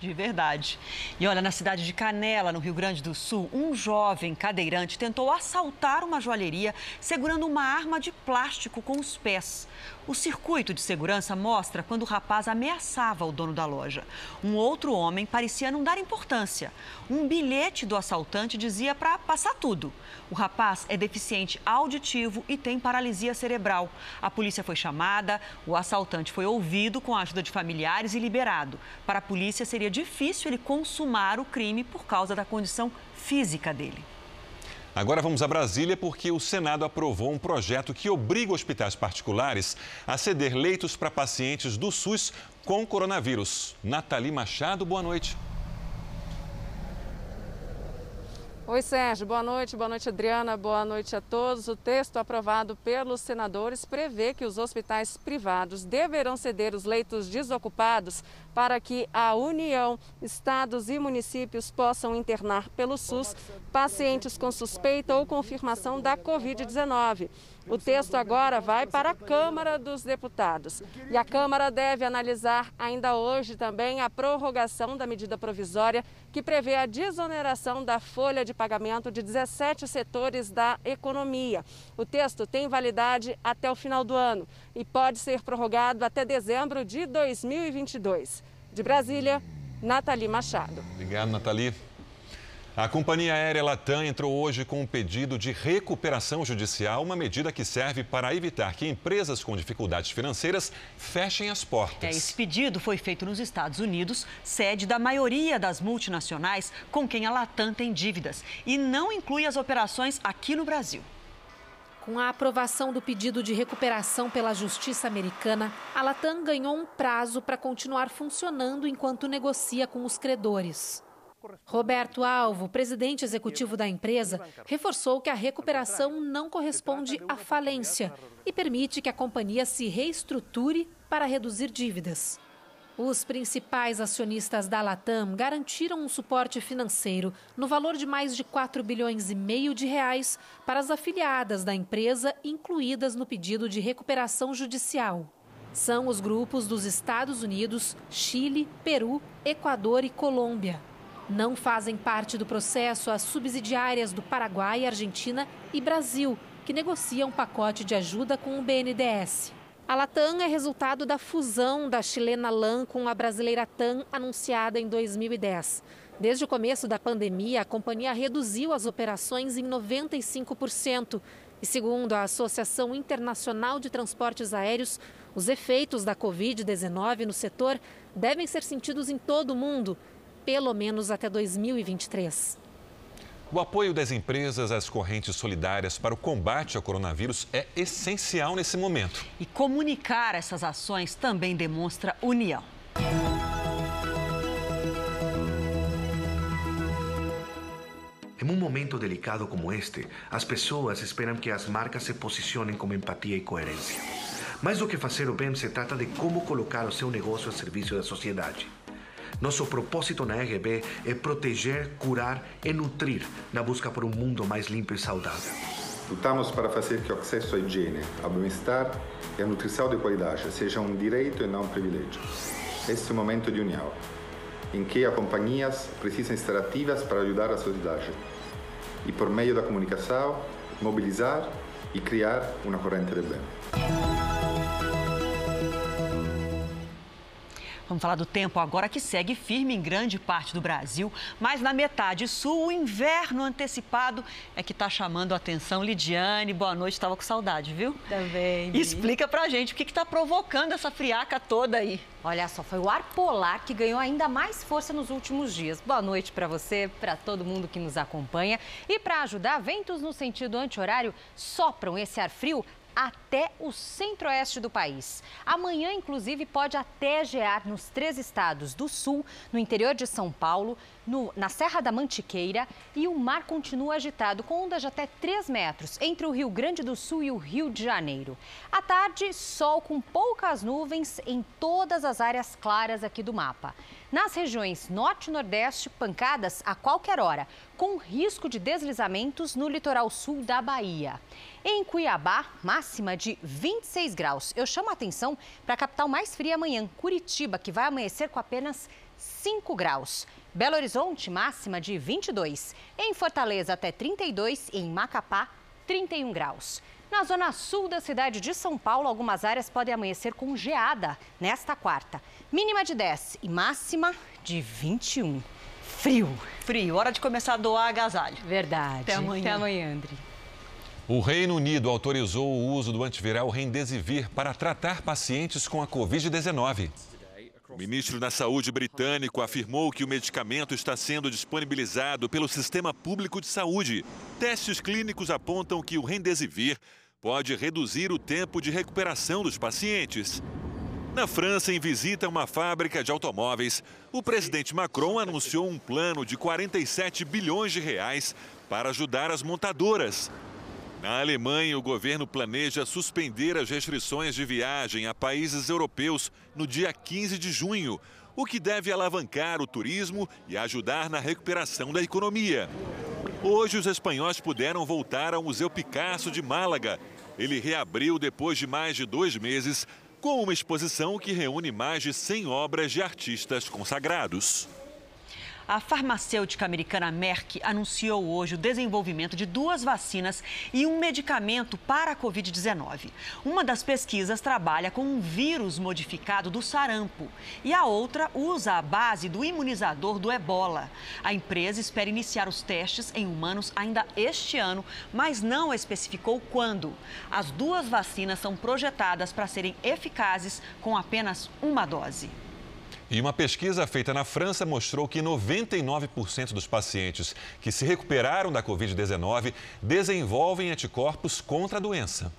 De verdade. E olha, na cidade de Canela, no Rio Grande do Sul, um jovem cadeirante tentou assaltar uma joalheria segurando uma arma de plástico com os pés. O circuito de segurança mostra quando o rapaz ameaçava o dono da loja. Um outro homem parecia não dar importância. Um bilhete do assaltante dizia para passar tudo. O rapaz é deficiente auditivo e tem paralisia cerebral. A polícia foi chamada, o assaltante foi ouvido com a ajuda de familiares e liberado. Para a polícia, seria difícil ele consumar o crime por causa da condição física dele. Agora vamos a Brasília porque o Senado aprovou um projeto que obriga hospitais particulares a ceder leitos para pacientes do SUS com coronavírus. Nathalie Machado, boa noite. Oi, Sérgio. Boa noite. Boa noite, Adriana. Boa noite a todos. O texto aprovado pelos senadores prevê que os hospitais privados deverão ceder os leitos desocupados para que a União, estados e municípios possam internar pelo SUS pacientes com suspeita ou confirmação da Covid-19. O texto agora vai para a Câmara dos Deputados. E a Câmara deve analisar ainda hoje também a prorrogação da medida provisória que prevê a desoneração da folha de pagamento de 17 setores da economia. O texto tem validade até o final do ano e pode ser prorrogado até dezembro de 2022. De Brasília, Nathalie Machado. Obrigado, Nathalie. A companhia aérea Latam entrou hoje com um pedido de recuperação judicial, uma medida que serve para evitar que empresas com dificuldades financeiras fechem as portas. É, esse pedido foi feito nos Estados Unidos, sede da maioria das multinacionais com quem a Latam tem dívidas, e não inclui as operações aqui no Brasil. Com a aprovação do pedido de recuperação pela Justiça Americana, a Latam ganhou um prazo para continuar funcionando enquanto negocia com os credores. Roberto Alvo, presidente executivo da empresa, reforçou que a recuperação não corresponde à falência e permite que a companhia se reestruture para reduzir dívidas. Os principais acionistas da Latam garantiram um suporte financeiro no valor de mais de 4 bilhões e meio de reais para as afiliadas da empresa incluídas no pedido de recuperação judicial. São os grupos dos Estados Unidos, Chile, Peru, Equador e Colômbia. Não fazem parte do processo as subsidiárias do Paraguai, Argentina e Brasil, que negociam um pacote de ajuda com o BNDES. A Latam é resultado da fusão da chilena LAN com a brasileira TAM, anunciada em 2010. Desde o começo da pandemia, a companhia reduziu as operações em 95%. E segundo a Associação Internacional de Transportes Aéreos, os efeitos da Covid-19 no setor devem ser sentidos em todo o mundo pelo menos até 2023. O apoio das empresas às correntes solidárias para o combate ao coronavírus é essencial nesse momento. E comunicar essas ações também demonstra união. Em um momento delicado como este, as pessoas esperam que as marcas se posicionem com empatia e coerência. Mais do que fazer o bem, se trata de como colocar o seu negócio a serviço da sociedade. Nosso propósito na RB é proteger, curar e nutrir na busca por um mundo mais limpo e saudável. Lutamos para fazer que o acesso à higiene, ao bem-estar e à nutrição de qualidade seja um direito e não um privilégio. Este é um momento de união, em que as companhias precisam estar ativas para ajudar a sociedade e, por meio da comunicação, mobilizar e criar uma corrente de bem. Vamos falar do tempo agora que segue firme em grande parte do Brasil, mas na metade sul, o inverno antecipado é que está chamando a atenção. Lidiane, boa noite, estava com saudade, viu? Também. Tá Explica pra gente o que está provocando essa friaca toda aí. Olha só, foi o ar polar que ganhou ainda mais força nos últimos dias. Boa noite para você, para todo mundo que nos acompanha. E para ajudar, ventos no sentido anti-horário sopram esse ar frio até o centro-oeste do país. Amanhã, inclusive, pode até gear nos três estados do sul, no interior de São Paulo, no, na Serra da Mantiqueira e o mar continua agitado, com ondas de até 3 metros entre o Rio Grande do Sul e o Rio de Janeiro. À tarde, sol com poucas nuvens em todas as áreas claras aqui do mapa. Nas regiões norte e nordeste, pancadas a qualquer hora, com risco de deslizamentos no litoral sul da Bahia. Em Cuiabá, máxima de 26 graus. Eu chamo a atenção para a capital mais fria amanhã, Curitiba, que vai amanhecer com apenas 5 graus. Belo Horizonte, máxima de 22. Em Fortaleza, até 32 e em Macapá, 31 graus. Na zona sul da cidade de São Paulo, algumas áreas podem amanhecer com geada nesta quarta. Mínima de 10 e máxima de 21. Frio. Frio. Hora de começar a doar agasalho. Verdade. Até amanhã. Até amanhã, Andri. O Reino Unido autorizou o uso do antiviral Remdesivir para tratar pacientes com a Covid-19. O ministro da Saúde britânico afirmou que o medicamento está sendo disponibilizado pelo Sistema Público de Saúde. Testes clínicos apontam que o Remdesivir pode reduzir o tempo de recuperação dos pacientes. Na França, em visita a uma fábrica de automóveis, o presidente Macron anunciou um plano de 47 bilhões de reais para ajudar as montadoras. Na Alemanha, o governo planeja suspender as restrições de viagem a países europeus no dia 15 de junho, o que deve alavancar o turismo e ajudar na recuperação da economia. Hoje, os espanhóis puderam voltar ao Museu Picasso de Málaga. Ele reabriu depois de mais de dois meses, com uma exposição que reúne mais de 100 obras de artistas consagrados. A farmacêutica americana Merck anunciou hoje o desenvolvimento de duas vacinas e um medicamento para a Covid-19. Uma das pesquisas trabalha com um vírus modificado do sarampo e a outra usa a base do imunizador do ebola. A empresa espera iniciar os testes em humanos ainda este ano, mas não especificou quando. As duas vacinas são projetadas para serem eficazes com apenas uma dose. E uma pesquisa feita na França mostrou que 99% dos pacientes que se recuperaram da Covid-19 desenvolvem anticorpos contra a doença.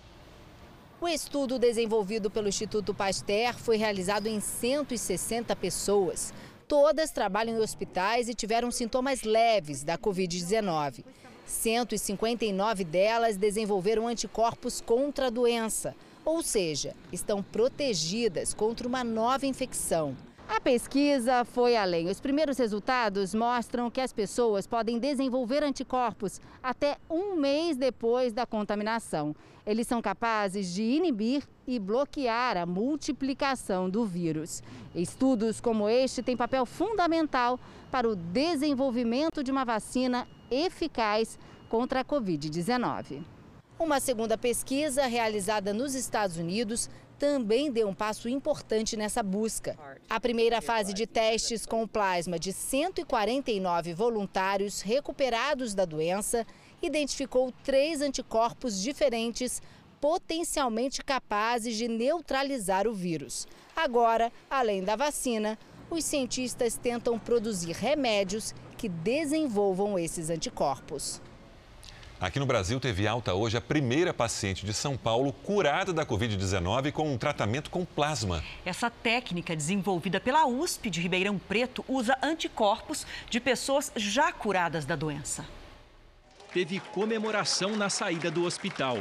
O estudo desenvolvido pelo Instituto Pasteur foi realizado em 160 pessoas. Todas trabalham em hospitais e tiveram sintomas leves da Covid-19. 159 delas desenvolveram anticorpos contra a doença, ou seja, estão protegidas contra uma nova infecção. A pesquisa foi além. Os primeiros resultados mostram que as pessoas podem desenvolver anticorpos até um mês depois da contaminação. Eles são capazes de inibir e bloquear a multiplicação do vírus. Estudos como este têm papel fundamental para o desenvolvimento de uma vacina eficaz contra a Covid-19. Uma segunda pesquisa realizada nos Estados Unidos também deu um passo importante nessa busca. A primeira fase de testes com o plasma de 149 voluntários recuperados da doença identificou três anticorpos diferentes potencialmente capazes de neutralizar o vírus. Agora, além da vacina, os cientistas tentam produzir remédios que desenvolvam esses anticorpos. Aqui no Brasil teve alta hoje a primeira paciente de São Paulo curada da Covid-19 com um tratamento com plasma. Essa técnica desenvolvida pela USP de Ribeirão Preto usa anticorpos de pessoas já curadas da doença. Teve comemoração na saída do hospital.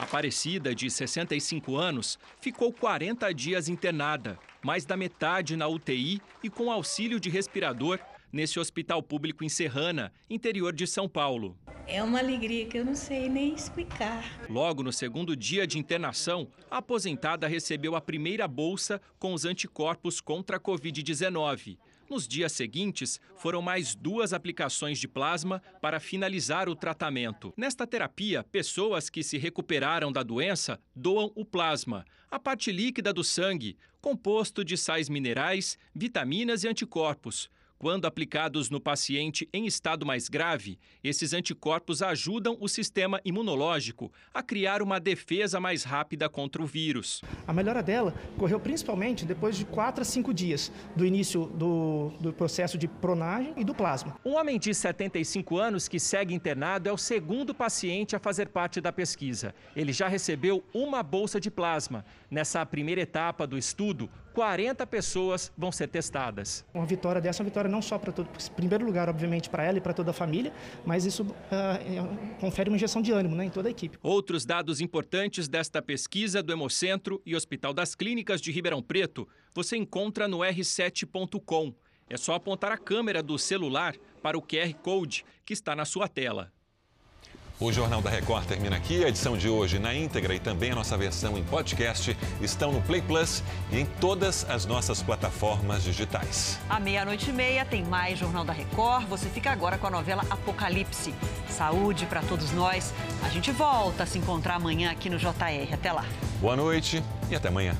Aparecida, de 65 anos, ficou 40 dias internada, mais da metade na UTI e com auxílio de respirador nesse hospital público em Serrana, interior de São Paulo. É uma alegria que eu não sei nem explicar. Logo no segundo dia de internação, a aposentada recebeu a primeira bolsa com os anticorpos contra a Covid-19. Nos dias seguintes, foram mais duas aplicações de plasma para finalizar o tratamento. Nesta terapia, pessoas que se recuperaram da doença doam o plasma, a parte líquida do sangue, composto de sais minerais, vitaminas e anticorpos. Quando aplicados no paciente em estado mais grave, esses anticorpos ajudam o sistema imunológico a criar uma defesa mais rápida contra o vírus. A melhora dela ocorreu principalmente depois de 4 a 5 dias do início do, do processo de pronagem e do plasma. Um homem de 75 anos que segue internado é o segundo paciente a fazer parte da pesquisa. Ele já recebeu uma bolsa de plasma. Nessa primeira etapa do estudo, 40 pessoas vão ser testadas. Uma vitória dessa é uma vitória não só para todo, em primeiro lugar, obviamente, para ela e para toda a família, mas isso uh, confere uma injeção de ânimo né, em toda a equipe. Outros dados importantes desta pesquisa do Hemocentro e Hospital das Clínicas de Ribeirão Preto você encontra no r7.com. É só apontar a câmera do celular para o QR Code que está na sua tela. O Jornal da Record termina aqui. A edição de hoje na íntegra e também a nossa versão em podcast estão no Play Plus e em todas as nossas plataformas digitais. À meia-noite e meia tem mais Jornal da Record. Você fica agora com a novela Apocalipse. Saúde para todos nós. A gente volta a se encontrar amanhã aqui no JR. Até lá. Boa noite e até amanhã.